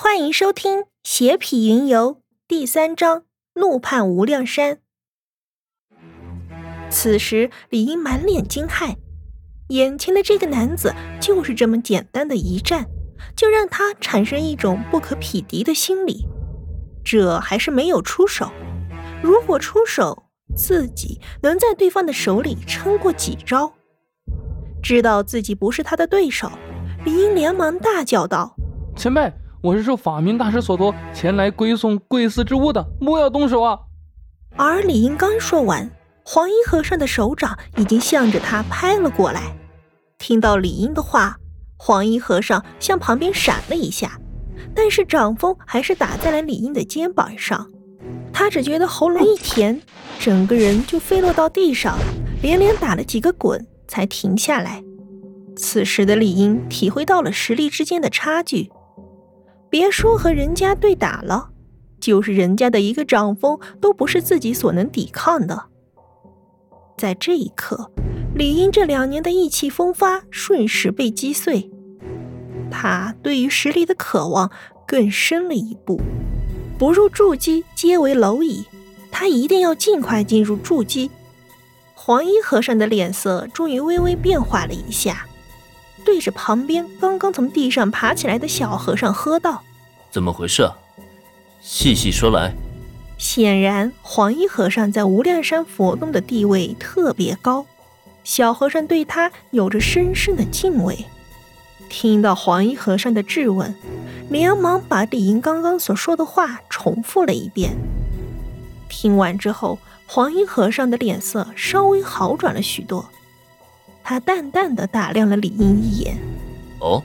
欢迎收听《邪痞云游》第三章《怒判无量山》。此时，李英满脸惊骇，眼前的这个男子就是这么简单的一战，就让他产生一种不可匹敌的心理。这还是没有出手，如果出手，自己能在对方的手里撑过几招？知道自己不是他的对手，李英连忙大叫道：“前辈，我是受法明大师所托前来归送贵司之物的，莫要动手啊！”而李英刚说完，黄衣和尚的手掌已经向着他拍了过来。听到李英的话，黄衣和尚向旁边闪了一下。但是掌风还是打在了李英的肩膀上，他只觉得喉咙一甜，整个人就飞落到地上，连连打了几个滚才停下来。此时的李英体会到了实力之间的差距，别说和人家对打了，就是人家的一个掌风都不是自己所能抵抗的。在这一刻，李英这两年的意气风发瞬时被击碎。他对于实力的渴望更深了一步，不入筑基皆为蝼蚁，他一定要尽快进入筑基。黄衣和尚的脸色终于微微变化了一下，对着旁边刚刚从地上爬起来的小和尚喝道：“怎么回事？细细说来。”显然，黄衣和尚在无量山佛洞的地位特别高，小和尚对他有着深深的敬畏。听到黄衣和尚的质问，连忙把李英刚刚所说的话重复了一遍。听完之后，黄衣和尚的脸色稍微好转了许多。他淡淡的打量了李英一眼：“哦，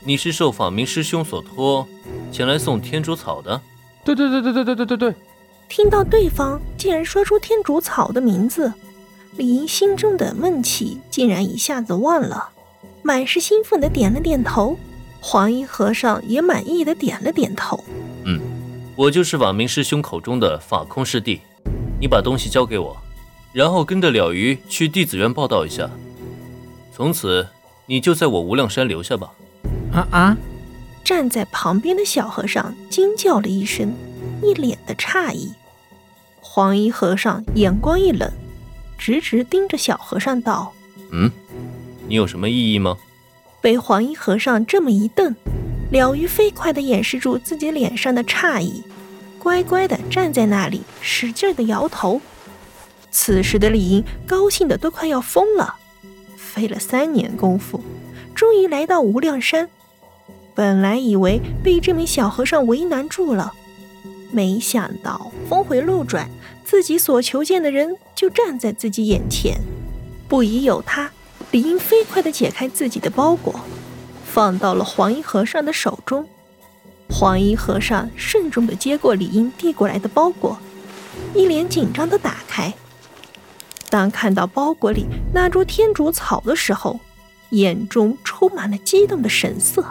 你是受法明师兄所托，前来送天竺草的？”“对对对对对对对对对。”听到对方竟然说出天竺草的名字，李英心中的闷气竟然一下子忘了。满是兴奋的点了点头，黄衣和尚也满意的点了点头。嗯，我就是瓦明师兄口中的法空师弟。你把东西交给我，然后跟着了鱼去弟子院报道一下。从此你就在我无量山留下吧。啊啊！站在旁边的小和尚惊叫了一声，一脸的诧异。黄衣和尚眼光一冷，直直盯着小和尚道：“嗯。”你有什么异议吗？被黄衣和尚这么一瞪，了鱼飞快地掩饰住自己脸上的诧异，乖乖地站在那里，使劲地摇头。此时的李英高兴得都快要疯了，费了三年功夫，终于来到无量山。本来以为被这名小和尚为难住了，没想到峰回路转，自己所求见的人就站在自己眼前。不疑有他。李英飞快地解开自己的包裹，放到了黄衣和尚的手中。黄衣和尚慎重地接过李英递过来的包裹，一脸紧张地打开。当看到包裹里那株天竺草的时候，眼中充满了激动的神色，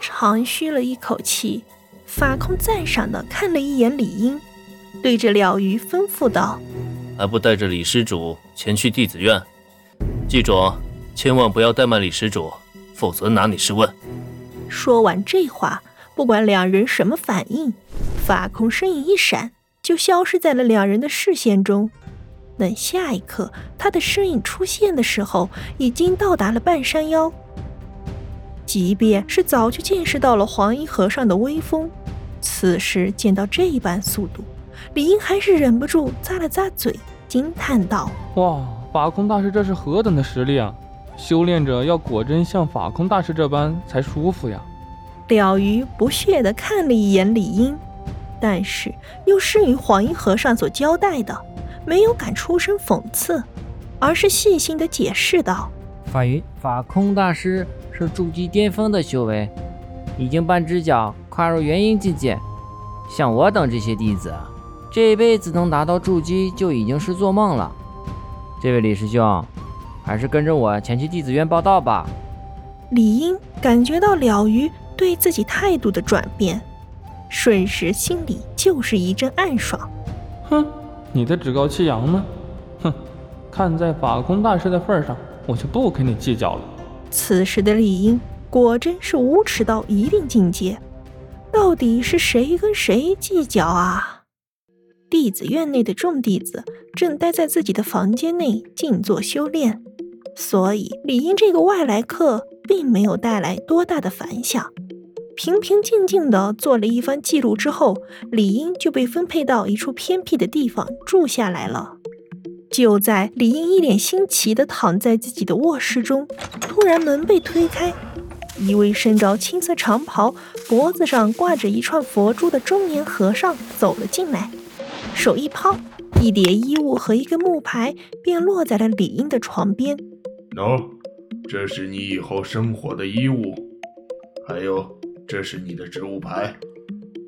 长吁了一口气，法空赞赏地看了一眼李英，对着了鱼吩咐道：“还不带着李施主前去弟子院？”记住，千万不要怠慢李施主，否则拿你试问。说完这话，不管两人什么反应，法空身影一闪，就消失在了两人的视线中。等下一刻，他的身影出现的时候，已经到达了半山腰。即便是早就见识到了黄衣和尚的威风，此时见到这般速度，李英还是忍不住咂了咂嘴，惊叹道：“哇！”法空大师这是何等的实力啊！修炼者要果真像法空大师这般才舒服呀。了鱼不屑地看了一眼李英，但是又是与黄衣和尚所交代的，没有敢出声讽刺，而是细心地解释道：“法云，法空大师是筑基巅峰的修为，已经半只脚跨入元婴境界。像我等这些弟子，这辈子能达到筑基就已经是做梦了。”这位李师兄，还是跟着我前去弟子院报道吧。李英感觉到了鱼对自己态度的转变，瞬时心里就是一阵暗爽。哼，你的趾高气扬呢？哼，看在法空大师的份上，我就不跟你计较了。此时的李英果真是无耻到一定境界，到底是谁跟谁计较啊？弟子院内的众弟子正待在自己的房间内静坐修炼，所以李英这个外来客并没有带来多大的反响。平平静静地做了一番记录之后，李英就被分配到一处偏僻的地方住下来了。就在李英一脸新奇地躺在自己的卧室中，突然门被推开，一位身着青色长袍、脖子上挂着一串佛珠的中年和尚走了进来，手一抛，一叠衣物和一个木牌便落在了李英的床边。喏，这是你以后生活的衣物，还有。这是你的职务牌，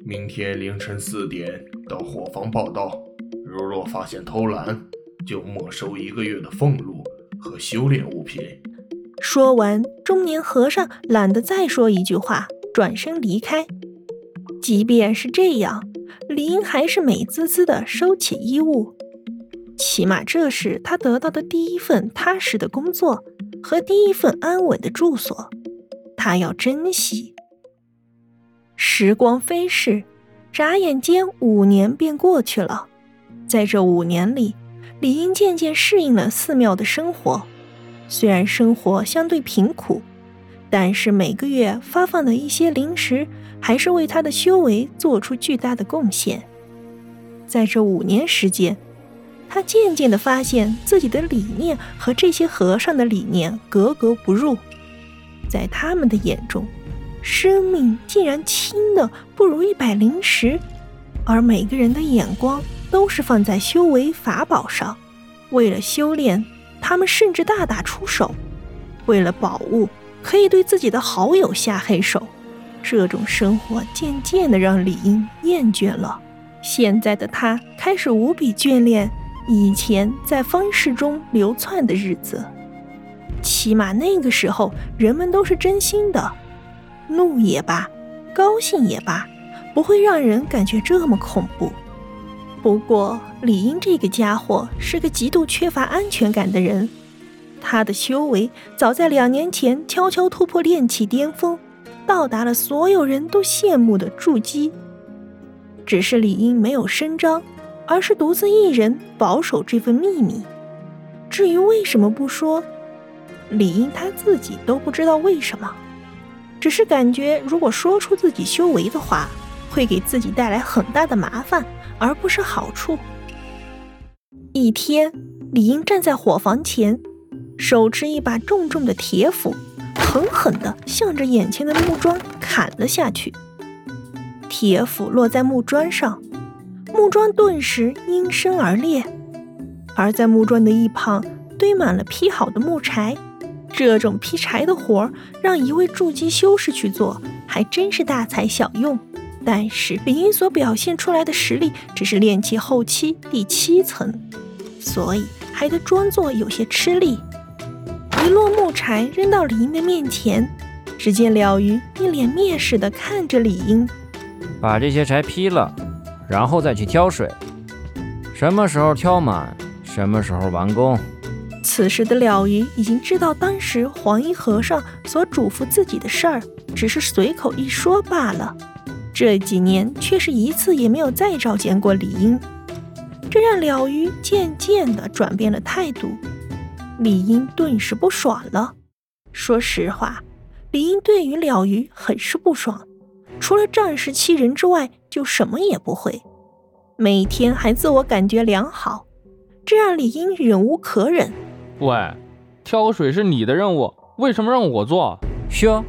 明天凌晨四点到伙房报道。如若发现偷懒，就没收一个月的俸禄和修炼物品。说完，中年和尚懒得再说一句话，转身离开。即便是这样，林还是美滋滋地收起衣物，起码这是他得到的第一份踏实的工作和第一份安稳的住所，他要珍惜。时光飞逝，眨眼间五年便过去了。在这五年里，李英渐渐适应了寺庙的生活。虽然生活相对贫苦，但是每个月发放的一些零食，还是为他的修为做出巨大的贡献。在这五年时间，他渐渐地发现自己的理念和这些和尚的理念格格不入，在他们的眼中。生命竟然轻的不如一百灵石，而每个人的眼光都是放在修为法宝上。为了修炼，他们甚至大打出手；为了宝物，可以对自己的好友下黑手。这种生活渐渐的让李英厌倦了。现在的他开始无比眷恋以前在方室中流窜的日子，起码那个时候人们都是真心的。怒也罢，高兴也罢，不会让人感觉这么恐怖。不过，李英这个家伙是个极度缺乏安全感的人。他的修为早在两年前悄悄突破炼气巅峰，到达了所有人都羡慕的筑基。只是李英没有声张，而是独自一人保守这份秘密。至于为什么不说，李英他自己都不知道为什么。只是感觉，如果说出自己修为的话，会给自己带来很大的麻烦，而不是好处。一天，李英站在火房前，手持一把重重的铁斧，狠狠地向着眼前的木桩砍了下去。铁斧落在木桩上，木桩顿时应声而裂，而在木桩的一旁堆满了劈好的木柴。这种劈柴的活儿，让一位筑基修士去做，还真是大材小用。但是李英所表现出来的实力，只是炼气后期第七层，所以还得装作有些吃力。一摞木柴扔到李英的面前，只见了鱼一脸蔑视的看着李英：“把这些柴劈了，然后再去挑水。什么时候挑满，什么时候完工。”此时的了鱼已经知道当时黄衣和尚所嘱咐自己的事儿，只是随口一说罢了。这几年却是一次也没有再召见过李英，这让了鱼渐渐地转变了态度。李英顿时不爽了。说实话，李英对于了鱼很是不爽，除了仗势欺人之外，就什么也不会，每天还自我感觉良好，这让李英忍无可忍。喂，挑水是你的任务，为什么让我做？哟，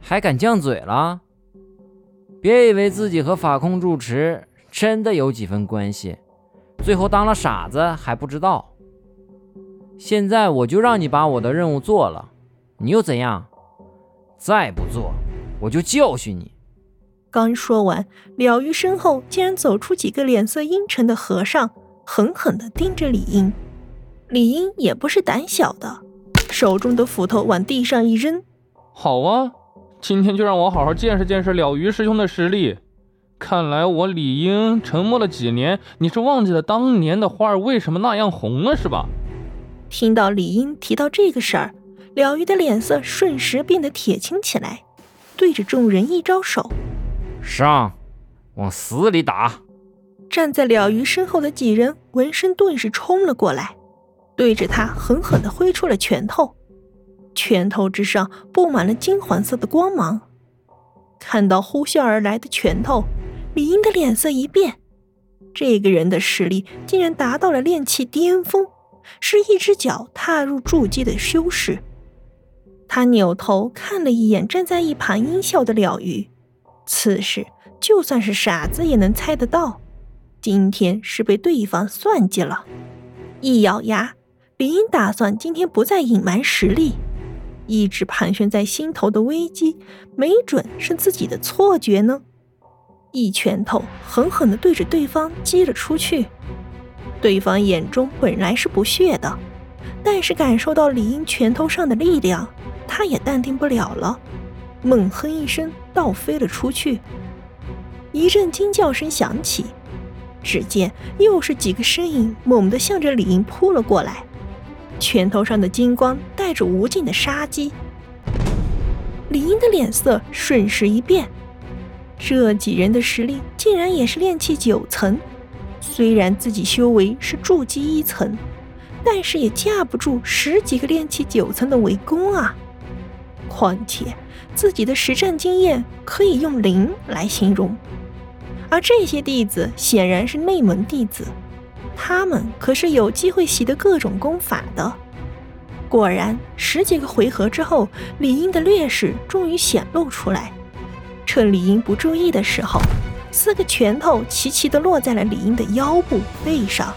还敢犟嘴了？别以为自己和法控住持真的有几分关系，最后当了傻子还不知道。现在我就让你把我的任务做了，你又怎样？再不做，我就教训你。刚说完，了鱼身后竟然走出几个脸色阴沉的和尚，狠狠地盯着李英。李英也不是胆小的，手中的斧头往地上一扔。好啊，今天就让我好好见识见识了鱼师兄的实力。看来我李英沉默了几年，你是忘记了当年的花儿为什么那样红了是吧？听到李英提到这个事儿，了鱼的脸色瞬时变得铁青起来，对着众人一招手，上，往死里打！站在了鱼身后的几人闻声顿时冲了过来，对着他狠狠地挥出了拳头，拳头之上布满了金黄色的光芒。看到呼啸而来的拳头，李英的脸色一变，这个人的实力竟然达到了炼气巅峰，是一只脚踏入筑基的修士。他扭头看了一眼站在一旁阴笑的了鱼，此时就算是傻子也能猜得到，今天是被对方算计了。一咬牙，李英打算今天不再隐瞒实力，一直盘旋在心头的危机，没准是自己的错觉呢。一拳头狠狠地对着对方击了出去，对方眼中本来是不屑的，但是感受到李英拳头上的力量。他也淡定不了了，猛哼一声，倒飞了出去。一阵惊叫声响起，只见又是几个身影猛地向着李英扑了过来，拳头上的金光带着无尽的杀机。李英的脸色瞬时一变，这几人的实力竟然也是炼气九层，虽然自己修为是筑基一层，但是也架不住十几个炼气九层的围攻啊！况且，自己的实战经验可以用零来形容，而这些弟子显然是内门弟子，他们可是有机会习得各种功法的。果然，十几个回合之后，李英的劣势终于显露出来。趁李英不注意的时候，四个拳头齐齐地落在了李英的腰部、背上，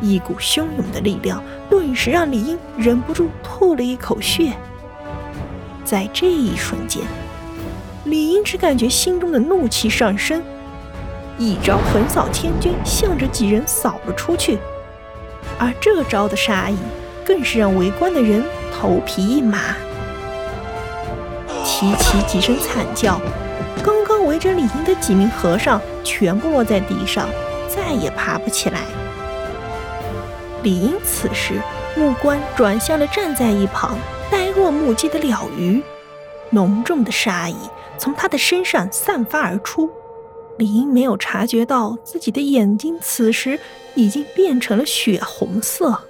一股汹涌的力量顿时让李英忍不住吐了一口血。在这一瞬间，李英只感觉心中的怒气上升，一招横扫千军向着几人扫了出去，而这招的杀意更是让围观的人头皮一麻。齐齐几声惨叫，刚刚围着李英的几名和尚全部落在地上，再也爬不起来。李英此时目光转向了站在一旁。呆若木鸡的了鱼，浓重的杀意从他的身上散发而出。李英没有察觉到自己的眼睛此时已经变成了血红色。